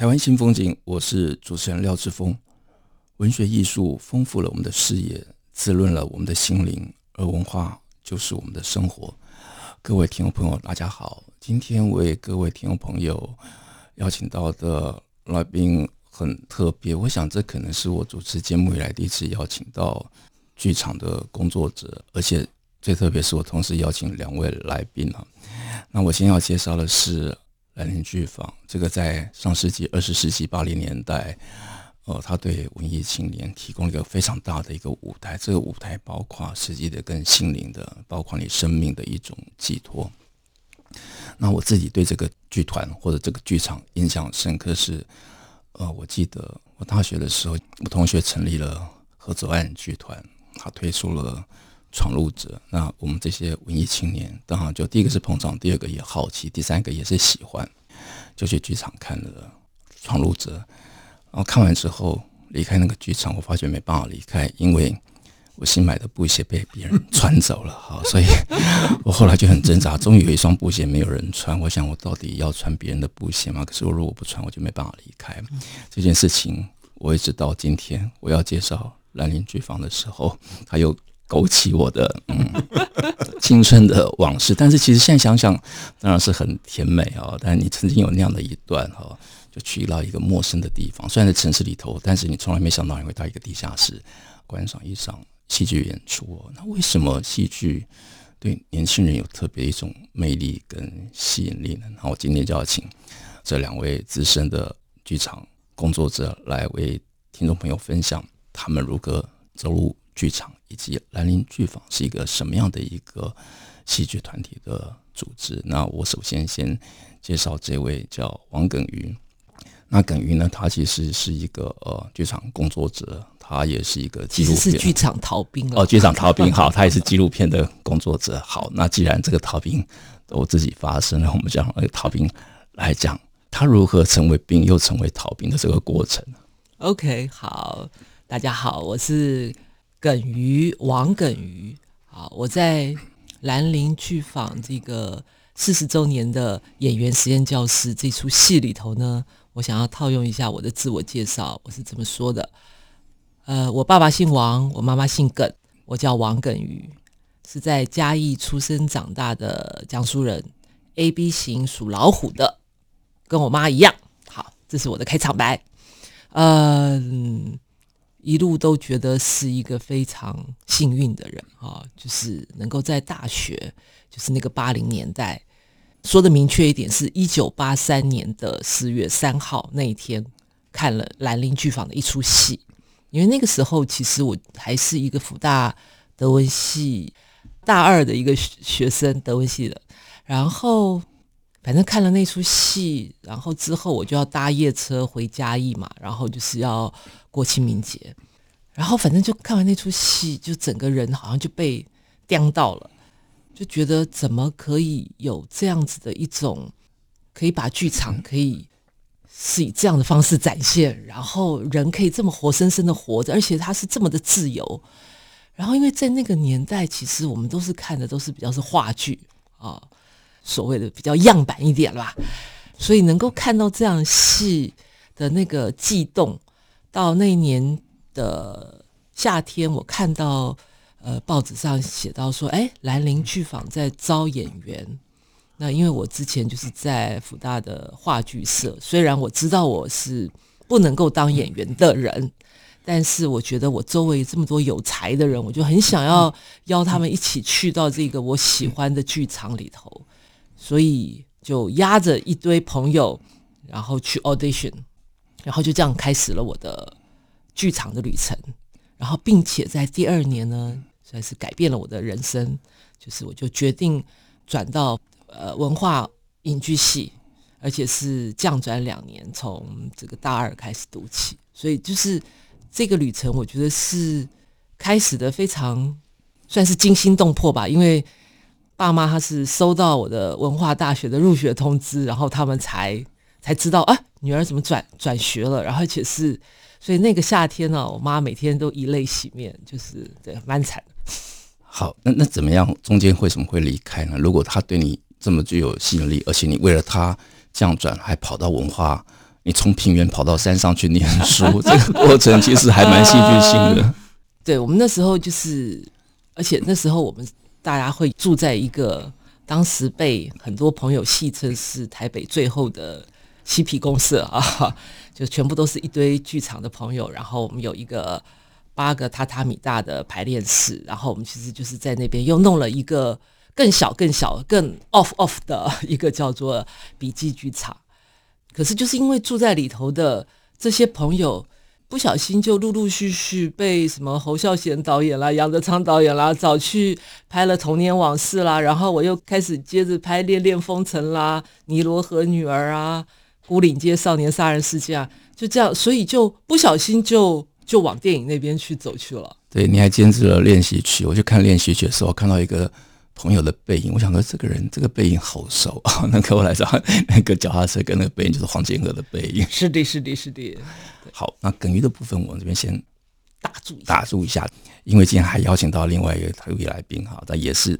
台湾新风景，我是主持人廖志峰。文学艺术丰富了我们的视野，滋润了我们的心灵，而文化就是我们的生活。各位听众朋友，大家好，今天为各位听众朋友邀请到的来宾很特别，我想这可能是我主持节目以来第一次邀请到剧场的工作者，而且最特别是我同时邀请两位来宾啊。那我先要介绍的是。兰陵剧坊，这个在上世纪二十世纪八零年代，呃，他对文艺青年提供了一个非常大的一个舞台。这个舞台包括实际的跟心灵的，包括你生命的一种寄托。那我自己对这个剧团或者这个剧场印象深刻是，呃，我记得我大学的时候，我同学成立了合作岸剧团，他推出了。闯入者，那我们这些文艺青年，当然就第一个是捧场，第二个也好奇，第三个也是喜欢，就去剧场看了《闯入者》。然后看完之后离开那个剧场，我发觉没办法离开，因为我新买的布鞋被别人穿走了。好，所以 我后来就很挣扎，终于有一双布鞋没有人穿。我想，我到底要穿别人的布鞋吗？可是我如果不穿，我就没办法离开这件事情。我一直到今天，我要介绍兰陵剧坊的时候，他又。勾起我的嗯 青春的往事，但是其实现在想想，当然是很甜美哦。但你曾经有那样的一段哈，就去到一个陌生的地方，虽然在城市里头，但是你从来没想到你会到一个地下室观赏一场戏剧演出哦。那为什么戏剧对年轻人有特别一种魅力跟吸引力呢？那我今天就要请这两位资深的剧场工作者来为听众朋友分享他们如何走入剧场。以及兰陵剧坊是一个什么样的一个戏剧团体的组织？那我首先先介绍这位叫王耿瑜。那耿瑜呢，他其实是一个呃剧场工作者，他也是一个纪录片，是剧场逃兵哦，剧场逃兵好，他也是纪录片的工作者。好，那既然这个逃兵都自己发生了，我们讲那个逃兵来讲，他如何成为兵又成为逃兵的这个过程。OK，好，大家好，我是。耿瑜，王耿瑜，好，我在兰陵剧坊这个四十周年的演员实验教室这出戏里头呢，我想要套用一下我的自我介绍，我是怎么说的：呃，我爸爸姓王，我妈妈姓耿，我叫王耿瑜，是在嘉义出生长大的江苏人，A B 型属老虎的，跟我妈一样。好，这是我的开场白。嗯、呃。一路都觉得是一个非常幸运的人啊，就是能够在大学，就是那个八零年代，说的明确一点，是一九八三年的四月三号那一天，看了兰陵剧坊的一出戏。因为那个时候其实我还是一个福大德文系大二的一个学生，德文系的，然后。反正看了那出戏，然后之后我就要搭夜车回嘉义嘛，然后就是要过清明节，然后反正就看完那出戏，就整个人好像就被颠到了，就觉得怎么可以有这样子的一种，可以把剧场可以是以这样的方式展现，然后人可以这么活生生的活着，而且他是这么的自由，然后因为在那个年代，其实我们都是看的都是比较是话剧啊。所谓的比较样板一点了吧，所以能够看到这样戏的那个悸动。到那一年的夏天，我看到呃报纸上写到说，哎，兰陵剧坊在招演员。那因为我之前就是在福大的话剧社，虽然我知道我是不能够当演员的人，但是我觉得我周围这么多有才的人，我就很想要邀他们一起去到这个我喜欢的剧场里头。所以就押着一堆朋友，然后去 audition，然后就这样开始了我的剧场的旅程。然后，并且在第二年呢，算是改变了我的人生，就是我就决定转到呃文化影剧系，而且是降转两年，从这个大二开始读起，所以就是这个旅程，我觉得是开始的非常算是惊心动魄吧，因为爸妈他是收到我的文化大学的入学通知，然后他们才才知道啊，女儿怎么转转学了，然后而且是。所以那个夏天呢、啊，我妈每天都以泪洗面，就是对，蛮惨的。好，那那怎么样？中间为什么会离开呢？如果他对你这么具有吸引力，而且你为了他这样转，还跑到文化，你从平原跑到山上去念书，这个过程其实还蛮戏剧性的。对，我们那时候就是，而且那时候我们大家会住在一个当时被很多朋友戏称是台北最后的嬉皮公社 啊。就全部都是一堆剧场的朋友，然后我们有一个八个榻榻米大的排练室，然后我们其实就是在那边又弄了一个更小、更小、更 off off 的一个叫做笔记剧场。可是就是因为住在里头的这些朋友，不小心就陆陆续续被什么侯孝贤导演啦、杨德昌导演啦找去拍了《童年往事》啦，然后我又开始接着拍《恋恋风尘》啦，《尼罗河女儿》啊。孤岭街少年杀人事件啊，就这样，所以就不小心就就往电影那边去走去了。对，你还兼职了练习曲，我去看练习曲的时候，看到一个朋友的背影，我想说这个人这个背影好熟啊。那个我来说那个脚踏车跟那个背影就是黄健和的背影。是的，是的，是的。好，那耿于的部分我们这边先打住，打住一下，因为今天还邀请到另外一个特别来宾哈，他也是。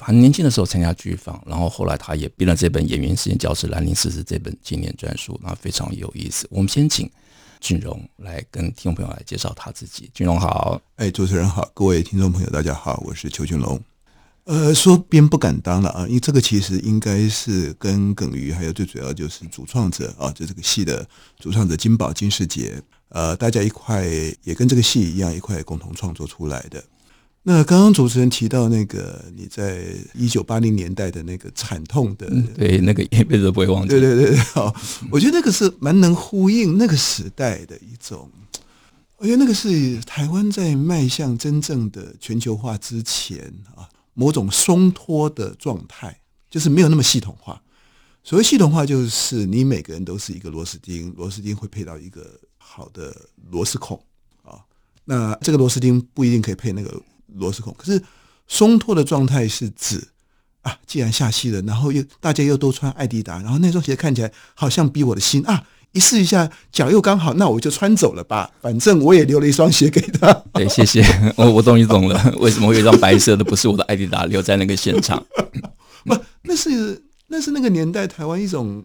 很年轻的时候参加剧坊，然后后来他也编了这本《演员实验教室兰陵四十》这本纪念专书，那非常有意思。我们先请俊荣来跟听众朋友来介绍他自己。俊荣好，哎，主持人好，各位听众朋友大家好，我是邱俊荣。呃，说编不敢当了啊，因为这个其实应该是跟耿于还有最主要就是主创者啊，就这个戏的主创者金宝金世杰，呃，大家一块也跟这个戏一样一块共同创作出来的。那刚刚主持人提到那个你在一九八零年代的那个惨痛的，对，那个一辈子都不会忘记。对对对对，好，我觉得那个是蛮能呼应那个时代的一种，我觉得那个是台湾在迈向真正的全球化之前啊，某种松脱的状态，就是没有那么系统化。所谓系统化，就是你每个人都是一个螺丝钉，螺丝钉会配到一个好的螺丝孔啊，那这个螺丝钉不一定可以配那个。螺丝孔，可是松脱的状态是指啊，既然下戏了，然后又大家又都穿爱迪达，然后那双鞋看起来好像比我的新啊，一试一下脚又刚好，那我就穿走了吧，反正我也留了一双鞋给他。对，谢谢，我我终于懂了，为什么会有一双白色的不是我的艾迪达留在那个现场？不，那是那是那个年代台湾一种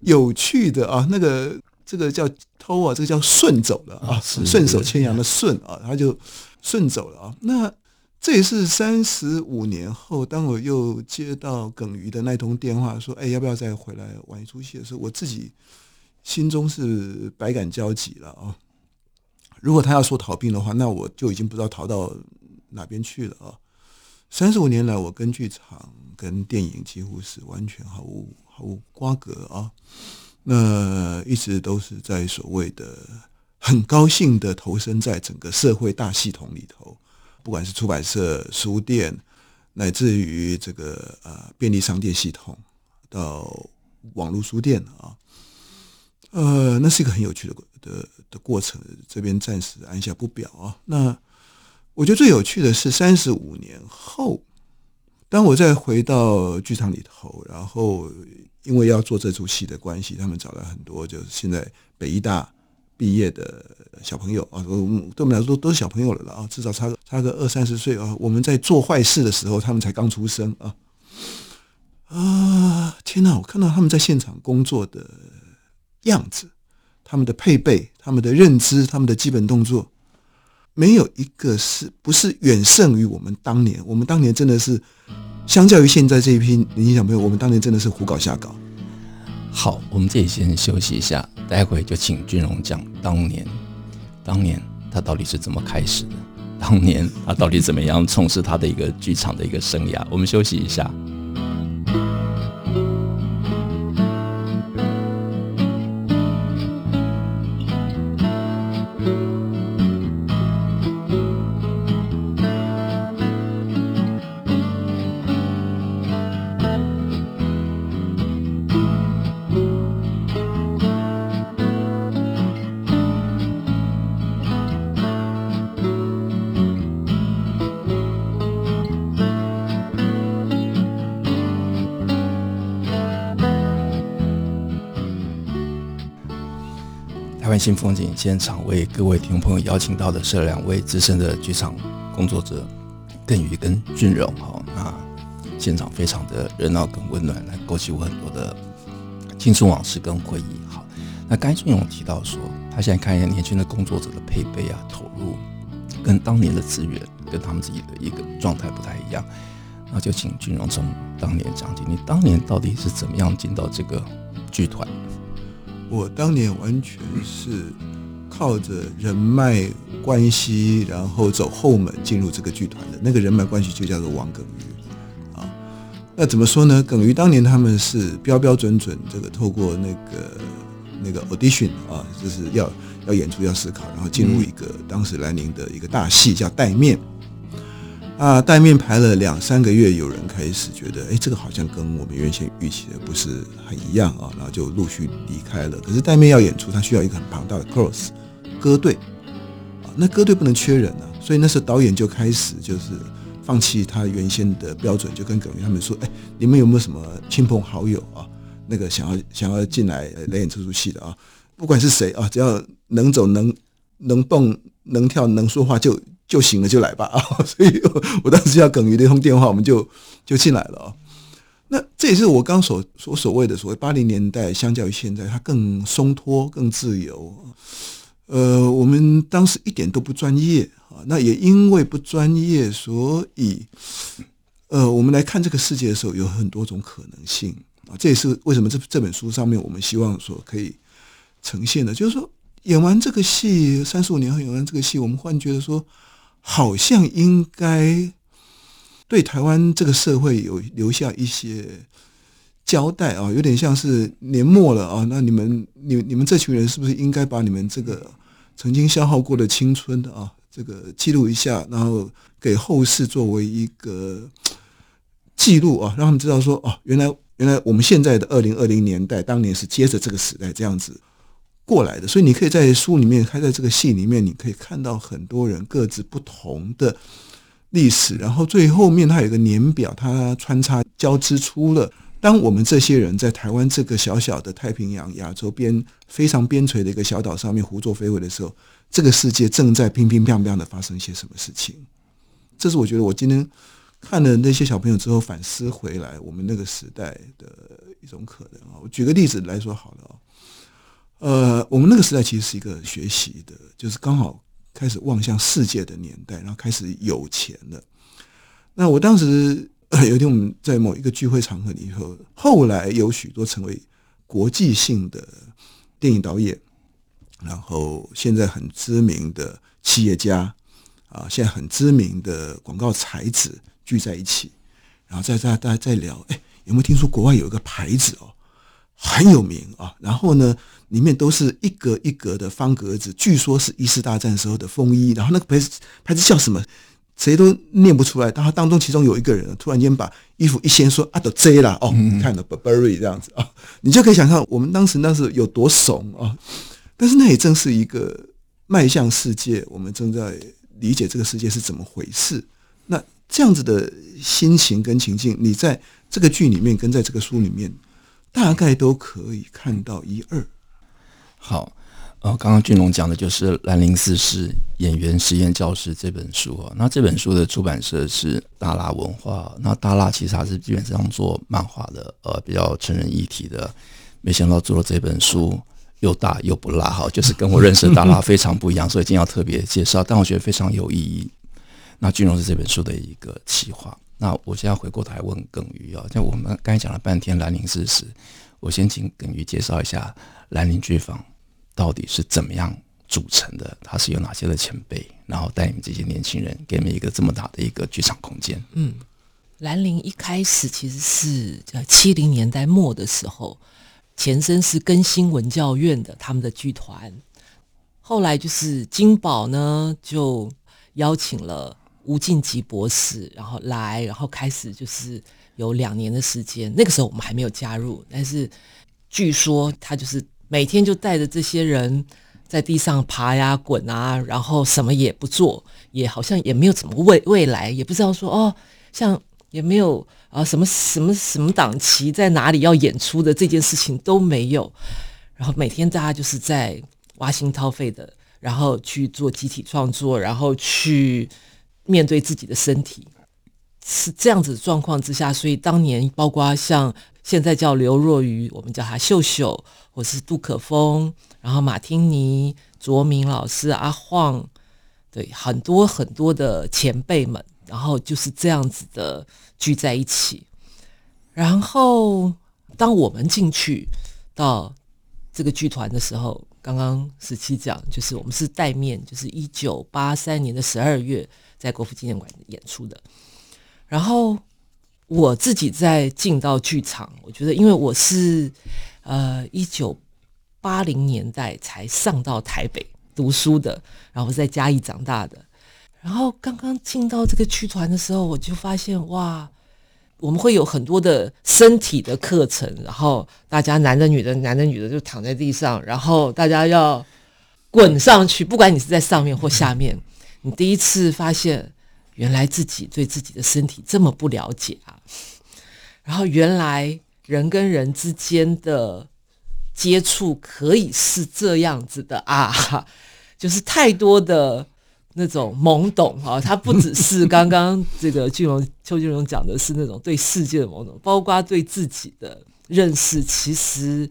有趣的啊，那个这个叫偷啊，这个叫顺走了啊，顺手牵羊的顺啊，他就。顺走了啊，那这也是三十五年后，当我又接到耿于的那通电话，说：“哎，要不要再回来玩一出戏？”的时候，我自己心中是百感交集了啊。如果他要说逃兵的话，那我就已经不知道逃到哪边去了啊。三十五年来，我跟剧场、跟电影几乎是完全毫无毫无瓜葛啊。那一直都是在所谓的。很高兴的投身在整个社会大系统里头，不管是出版社、书店，乃至于这个呃便利商店系统，到网络书店啊，呃，那是一个很有趣的的的过程。这边暂时按下不表啊。那我觉得最有趣的是三十五年后，当我再回到剧场里头，然后因为要做这出戏的关系，他们找了很多就是现在北艺大。毕业的小朋友啊，对我们来说都都是小朋友了了啊，至少差个差个二三十岁啊。我们在做坏事的时候，他们才刚出生啊啊！天哪，我看到他们在现场工作的样子，他们的配备、他们的认知、他们的基本动作，没有一个是不是远胜于我们当年。我们当年真的是，相较于现在这一批年轻小朋友，我们当年真的是胡搞瞎搞。好，我们这里先休息一下，待会就请俊荣讲当年，当年他到底是怎么开始的？当年他到底怎么样从事他的一个剧场的一个生涯？我们休息一下。湾新风景现场为各位听众朋友邀请到的是两位资深的剧场工作者，耿宇跟俊荣。哈，那现场非常的热闹跟温暖，来勾起我很多的青春往事跟回忆。好，那刚俊荣提到说，他现在看一下年轻的工作者的配备啊，投入跟当年的资源跟他们自己的一个状态不太一样。那就请俊荣从当年讲起，你当年到底是怎么样进到这个剧团？我当年完全是靠着人脉关系，然后走后门进入这个剧团的。那个人脉关系就叫做王耿瑜啊。那怎么说呢？耿瑜当年他们是标标准准这个透过那个那个 audition 啊，就是要要演出要思考，然后进入一个当时兰陵的一个大戏叫《戴面》。啊，戴面排了两三个月，有人开始觉得，哎，这个好像跟我们原先预期的不是很一样啊，然后就陆续离开了。可是戴面要演出，他需要一个很庞大的 cross 歌队啊，那歌队不能缺人啊，所以那时候导演就开始就是放弃他原先的标准，就跟耿瑜他们说，哎，你们有没有什么亲朋好友啊，那个想要想要进来来演这出戏的啊？不管是谁啊，只要能走能能蹦能跳能说话就。就行了，就来吧啊！所以我当时要耿瑜的一通电话，我们就就进来了啊。那这也是我刚所所所谓的所谓八零年代，相较于现在，它更松脱、更自由。呃，我们当时一点都不专业啊。那也因为不专业，所以呃，我们来看这个世界的时候，有很多种可能性啊。这也是为什么这这本书上面我们希望说可以呈现的，就是说演完这个戏，三十五年后演完这个戏，我们忽然觉得说。好像应该对台湾这个社会有留下一些交代啊，有点像是年末了啊。那你们、你、你们这群人是不是应该把你们这个曾经消耗过的青春啊，这个记录一下，然后给后世作为一个记录啊，让他们知道说哦，原来原来我们现在的二零二零年代，当年是接着这个时代这样子。过来的，所以你可以在书里面，还在这个戏里面，你可以看到很多人各自不同的历史，然后最后面它有一个年表，它穿插交织出了，当我们这些人在台湾这个小小的太平洋亚洲边非常边陲的一个小岛上面胡作非为的时候，这个世界正在乒乒乓乓的发生一些什么事情。这是我觉得我今天看了那些小朋友之后反思回来，我们那个时代的一种可能啊。我举个例子来说好了。呃，我们那个时代其实是一个学习的，就是刚好开始望向世界的年代，然后开始有钱了。那我当时 有一天我们在某一个聚会场合里头，后来有许多成为国际性的电影导演，然后现在很知名的企业家啊，现在很知名的广告才子聚在一起，然后在在大家在聊，哎，有没有听说国外有一个牌子哦，很有名啊？然后呢，里面都是一格一格的方格子，据说是一次大战时候的风衣。然后那个牌子牌子叫什么？谁都念不出来。然后当中其中有一个人突然间把衣服一掀，说：“啊，都 J 了哦，你看了 Burberry 这样子啊，你就可以想象我们当时那是有多怂啊。但是那也正是一个迈向世界，我们正在理解这个世界是怎么回事。那这样子的心情跟情境，你在这个剧里面跟在这个书里面，大概都可以看到一二。好，呃，刚刚俊龙讲的就是《兰陵四世演员实验教室》这本书啊。那这本书的出版社是大拉文化。那大拉其实还是基本上做漫画的，呃，比较成人议题的。没想到做了这本书又大又不辣，哈，就是跟我认识的大拉非常不一样，所以今天要特别介绍。但我觉得非常有意义。那俊荣是这本书的一个企划。那我现在回过头来问耿瑜啊，像我们刚才讲了半天《兰陵四世》，我先请耿瑜介绍一下兰陵剧坊。到底是怎么样组成的？它是有哪些的前辈，然后带你们这些年轻人，给你们一个这么大的一个剧场空间？嗯，兰陵一开始其实是在七零年代末的时候，前身是更新文教院的他们的剧团，后来就是金宝呢就邀请了吴静吉博士，然后来，然后开始就是有两年的时间。那个时候我们还没有加入，但是据说他就是。每天就带着这些人在地上爬呀滚啊，然后什么也不做，也好像也没有怎么未 未来，也不知道说哦，像也没有啊什么什么什么档期在哪里要演出的这件事情都没有。然后每天大家就是在挖心掏肺的，然后去做集体创作，然后去面对自己的身体，是这样子的状况之下，所以当年包括像现在叫刘若愚，我们叫他秀秀，或是杜可风，然后马汀尼、卓明老师、阿晃，对，很多很多的前辈们，然后就是这样子的聚在一起，然后当我们进去到这个剧团的时候。刚刚十七讲，就是我们是带面，就是一九八三年的十二月在国父纪念馆演出的。然后我自己在进到剧场，我觉得因为我是呃一九八零年代才上到台北读书的，然后在嘉义长大的。然后刚刚进到这个剧团的时候，我就发现哇。我们会有很多的身体的课程，然后大家男的女的，男的女的就躺在地上，然后大家要滚上去，不管你是在上面或下面，你第一次发现原来自己对自己的身体这么不了解啊，然后原来人跟人之间的接触可以是这样子的啊，就是太多的。那种懵懂哈，他不只是刚刚这个俊龙 邱俊龙讲的是那种对世界的懵懂，包括对自己的认识，其实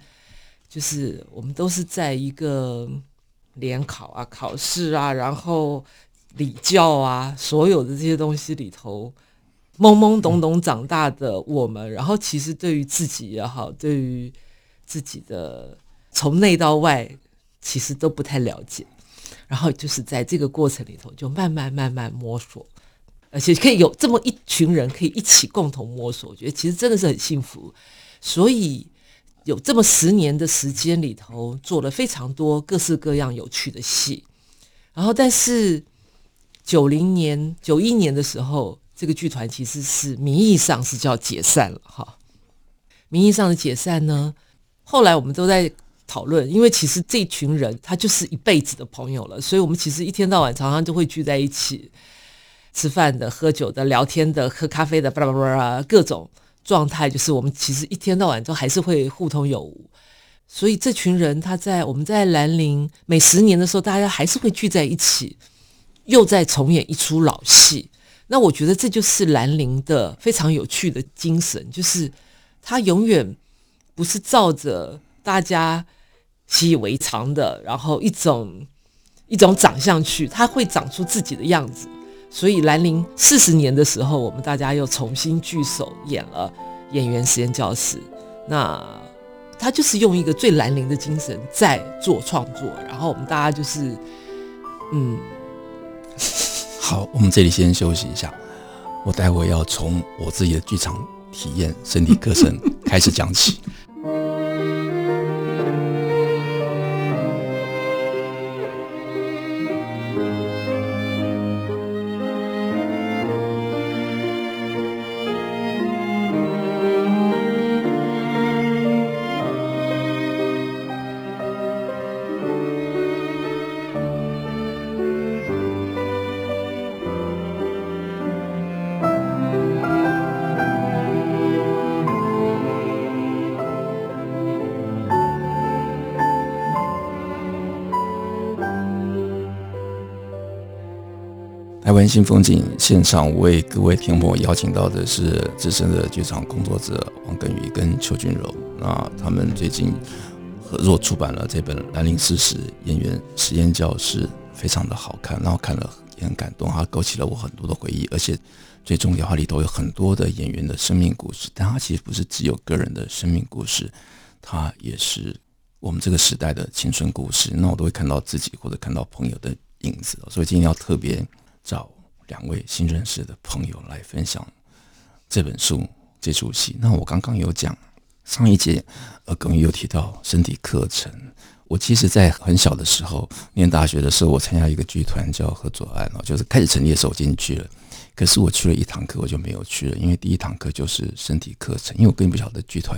就是我们都是在一个联考啊、考试啊，然后礼教啊，所有的这些东西里头懵懵懂懂长大的我们，然后其实对于自己也好，对于自己的从内到外，其实都不太了解。然后就是在这个过程里头，就慢慢慢慢摸索，而且可以有这么一群人可以一起共同摸索，我觉得其实真的是很幸福。所以有这么十年的时间里头，做了非常多各式各样有趣的戏。然后，但是九零年、九一年的时候，这个剧团其实是名义上是叫解散了哈。名义上的解散呢，后来我们都在。讨论，因为其实这群人他就是一辈子的朋友了，所以我们其实一天到晚常常就会聚在一起吃饭的、喝酒的、聊天的、喝咖啡的，巴拉巴拉各种状态，就是我们其实一天到晚都还是会互通有无。所以这群人他在我们在兰陵每十年的时候，大家还是会聚在一起，又在重演一出老戏。那我觉得这就是兰陵的非常有趣的精神，就是他永远不是照着大家。习以为常的，然后一种一种长相去，它会长出自己的样子。所以兰陵四十年的时候，我们大家又重新聚首演了《演员实验教室》。那他就是用一个最兰陵的精神在做创作，然后我们大家就是，嗯，好，我们这里先休息一下，我待会要从我自己的剧场体验身体课程开始讲起。湾新风景现场为各位听众邀请到的是资深的剧场工作者王耿瑜跟邱俊柔。那他们最近合作出版了这本《兰陵四十演员实验教室》，非常的好看，然后看了也很感动，它勾起了我很多的回忆。而且最重要，它里头有很多的演员的生命故事，但它其实不是只有个人的生命故事，它也是我们这个时代的青春故事。那我都会看到自己或者看到朋友的影子，所以今天要特别。找两位新认识的朋友来分享这本书这出戏。那我刚刚有讲上一节，呃，耿瑜有提到身体课程。我其实，在很小的时候念大学的时候，我参加一个剧团叫合作案哦，就是开始成立的时候进去了。可是我去了一堂课，我就没有去了，因为第一堂课就是身体课程，因为我根本不晓得剧团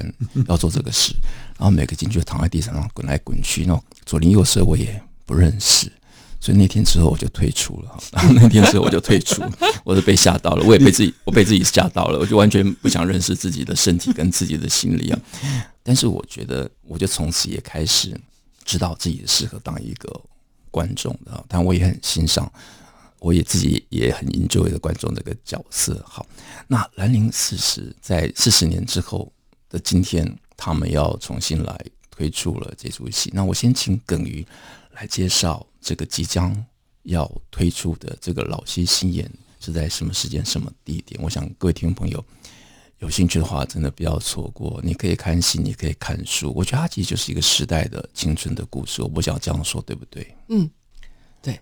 要做这个事。然后每个进去躺在地上，然后滚来滚去，那左邻右舍我也不认识。所以那天之后我就退出了，然 后那天之后我就退出，我是被吓到了，我也被自己，我被自己吓到了，我就完全不想认识自己的身体跟自己的心理啊。但是我觉得，我就从此也开始知道自己适合当一个观众的，但我也很欣赏，我也自己也很 enjoy 的观众这个角色。好，那兰陵四十在四十年之后的今天，他们要重新来推出了这出戏。那我先请耿瑜来介绍这个即将要推出的这个老戏新演是在什么时间、什么地点？我想各位听众朋友。有兴趣的话，真的不要错过。你可以看戏，你可以看书。我觉得它其实就是一个时代的青春的故事。我不想这样说，对不对？嗯，对。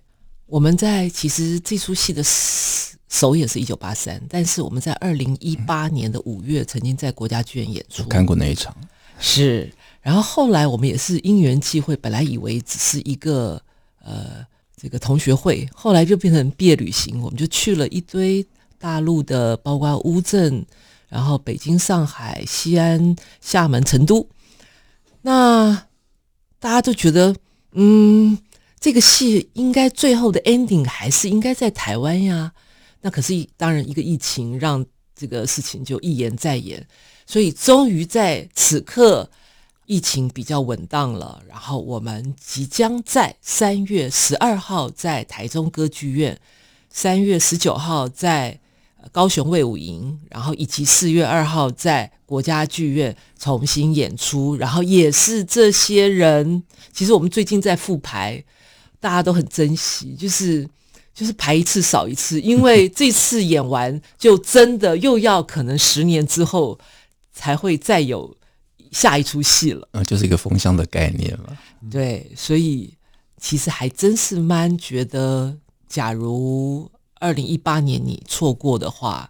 我们在其实这出戏的首演是一九八三，但是我们在二零一八年的五月曾经在国家剧院演出。看过那一场。是。然后后来我们也是因缘际会，本来以为只是一个呃这个同学会，后来就变成毕业旅行，我们就去了一堆大陆的，包括乌镇。然后北京、上海、西安、厦门、成都，那大家都觉得，嗯，这个戏应该最后的 ending 还是应该在台湾呀。那可是当然，一个疫情让这个事情就一延再延，所以终于在此刻，疫情比较稳当了。然后我们即将在三月十二号在台中歌剧院，三月十九号在。高雄卫武营，然后以及四月二号在国家剧院重新演出，然后也是这些人。其实我们最近在复排，大家都很珍惜，就是 就是排一次少一次，因为这次演完就真的又要可能十年之后才会再有下一出戏了。啊，就是一个封箱的概念嘛。对，所以其实还真是蛮觉得，假如。二零一八年你错过的话，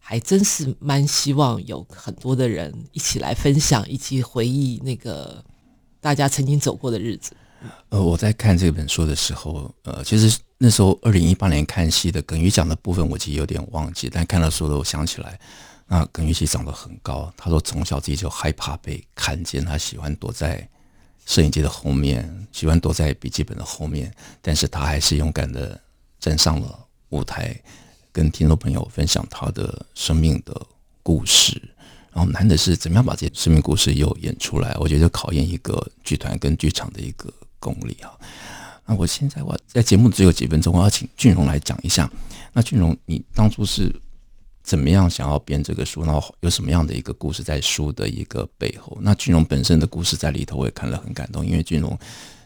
还真是蛮希望有很多的人一起来分享，一起回忆那个大家曾经走过的日子。呃，我在看这本书的时候，呃，其实那时候二零一八年看戏的耿于讲的部分，我其实有点忘记，但看到书的我想起来，那耿瑜其实长得很高，他说从小自己就害怕被看见，他喜欢躲在摄影机的后面，喜欢躲在笔记本的后面，但是他还是勇敢的站上了。舞台跟听众朋友分享他的生命的故事，然后难的是怎么样把这些生命故事又演出来？我觉得考验一个剧团跟剧场的一个功力啊。那我现在我在节目只有几分钟，我要请俊荣来讲一下。那俊荣，你当初是怎么样想要编这个书？然后有什么样的一个故事在书的一个背后？那俊荣本身的故事在里头我也看了很感动，因为俊荣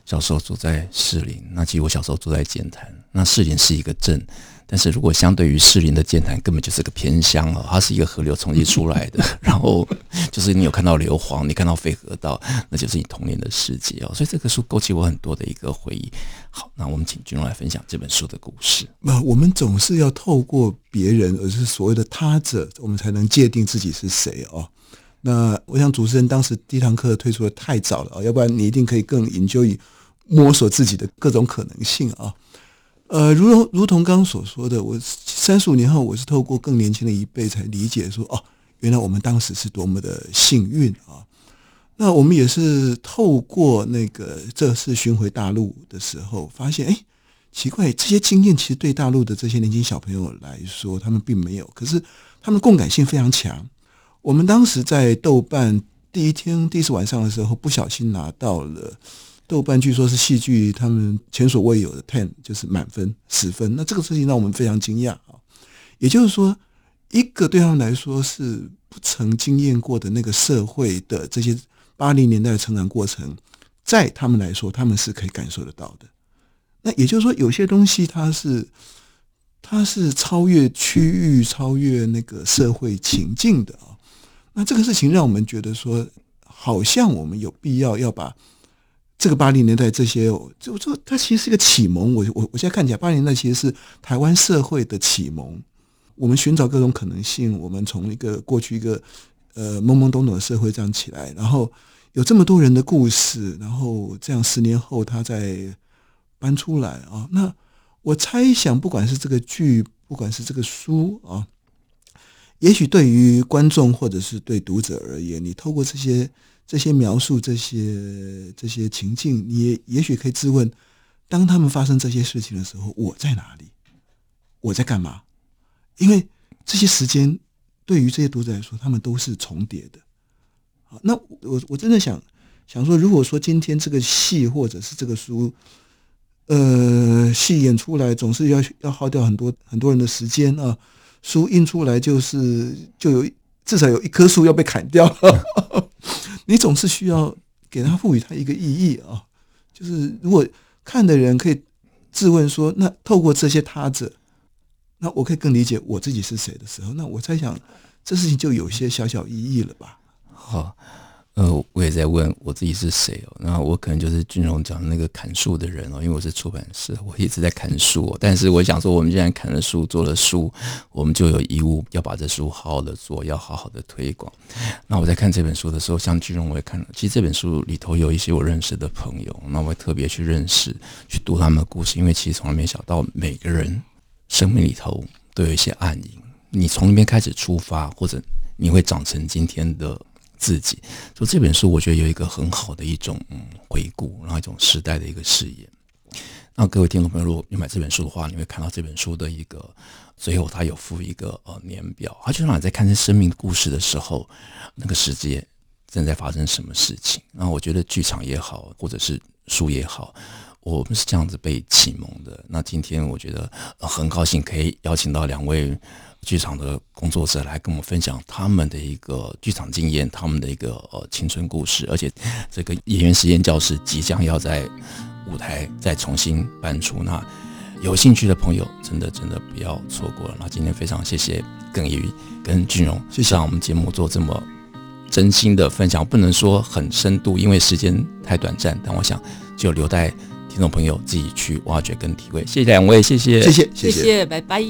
小时候住在士林，那其实我小时候住在剑潭，那士林是一个镇。但是如果相对于士林的剑潭，根本就是个偏乡哦，它是一个河流冲击出来的。然后就是你有看到硫磺，你看到废河道，那就是你童年的世界哦。所以这个书勾起我很多的一个回忆。好，那我们请君荣来分享这本书的故事。那我们总是要透过别人，而是所谓的他者，我们才能界定自己是谁哦。那我想主持人当时第一堂课推出的太早了啊，要不然你一定可以更 enjoy 摸索自己的各种可能性啊。呃，如如同刚刚所说的，我三十五年后，我是透过更年轻的一辈才理解说，哦，原来我们当时是多么的幸运啊！那我们也是透过那个这次巡回大陆的时候，发现，哎，奇怪，这些经验其实对大陆的这些年轻小朋友来说，他们并没有，可是他们共感性非常强。我们当时在豆瓣第一天第一次晚上的时候，不小心拿到了。豆瓣据说是戏剧他们前所未有的 ten，就是满分十分。那这个事情让我们非常惊讶啊！也就是说，一个对他们来说是不曾经验过的那个社会的这些八零年代的成长过程，在他们来说，他们是可以感受得到的。那也就是说，有些东西它是它是超越区域、超越那个社会情境的啊。那这个事情让我们觉得说，好像我们有必要要把。这个八零年代这些，就就它其实是一个启蒙。我我我现在看起来，八零年代其实是台湾社会的启蒙。我们寻找各种可能性，我们从一个过去一个呃懵懵懂懂的社会这样起来，然后有这么多人的故事，然后这样十年后他再搬出来啊。那我猜想，不管是这个剧，不管是这个书啊，也许对于观众或者是对读者而言，你透过这些。这些描述，这些这些情境，你也也许可以自问：当他们发生这些事情的时候，我在哪里？我在干嘛？因为这些时间对于这些读者来说，他们都是重叠的。好，那我我真的想想说，如果说今天这个戏或者是这个书，呃，戏演出来总是要要耗掉很多很多人的时间啊，书印出来就是就有至少有一棵树要被砍掉了，你总是需要给他赋予他一个意义啊，就是如果看的人可以质问说，那透过这些他者，那我可以更理解我自己是谁的时候，那我在想这事情就有些小小意义了吧？好。呃，我也在问我自己是谁哦。那我可能就是俊荣讲的那个砍树的人哦，因为我是出版社，我一直在砍树哦。但是我想说，我们既然砍了树，做了书，我们就有义务要把这书好好的做，要好好的推广。那我在看这本书的时候，像俊荣我也看了。其实这本书里头有一些我认识的朋友，那我会特别去认识，去读他们的故事，因为其实从来没想到每个人生命里头都有一些暗影。你从那边开始出发，或者你会长成今天的。自己，就这本书，我觉得有一个很好的一种嗯回顾，然后一种时代的一个视野。那各位听众朋友，如果你买这本书的话，你会看到这本书的一个最后，它有附一个呃年表，它就让你在看这生命的故事的时候，那个世界正在发生什么事情。那我觉得剧场也好，或者是书也好，我们是这样子被启蒙的。那今天我觉得很高兴可以邀请到两位。剧场的工作者来跟我们分享他们的一个剧场经验，他们的一个呃青春故事，而且这个演员实验教室即将要在舞台再重新搬出，那有兴趣的朋友真的真的不要错过了。那今天非常谢谢耿于跟俊荣，谢谢我们节目做这么真心的分享，不能说很深度，因为时间太短暂，但我想就留待听众朋友自己去挖掘跟体会。谢谢两位，谢谢，谢谢，谢谢，拜拜。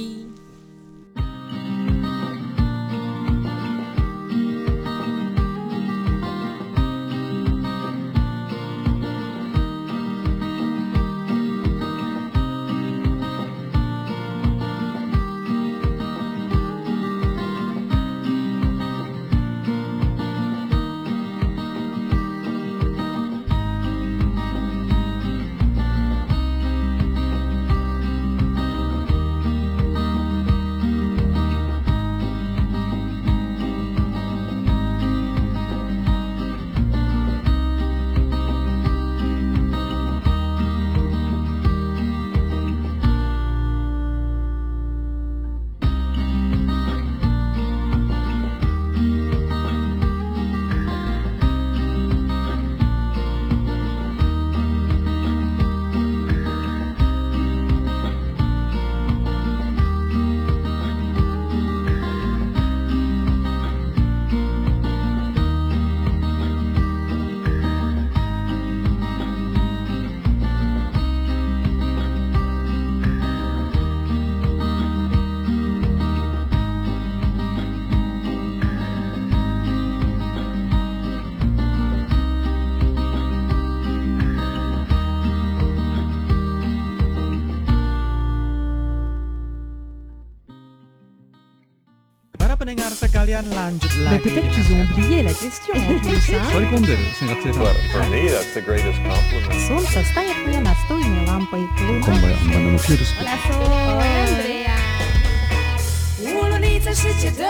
世界的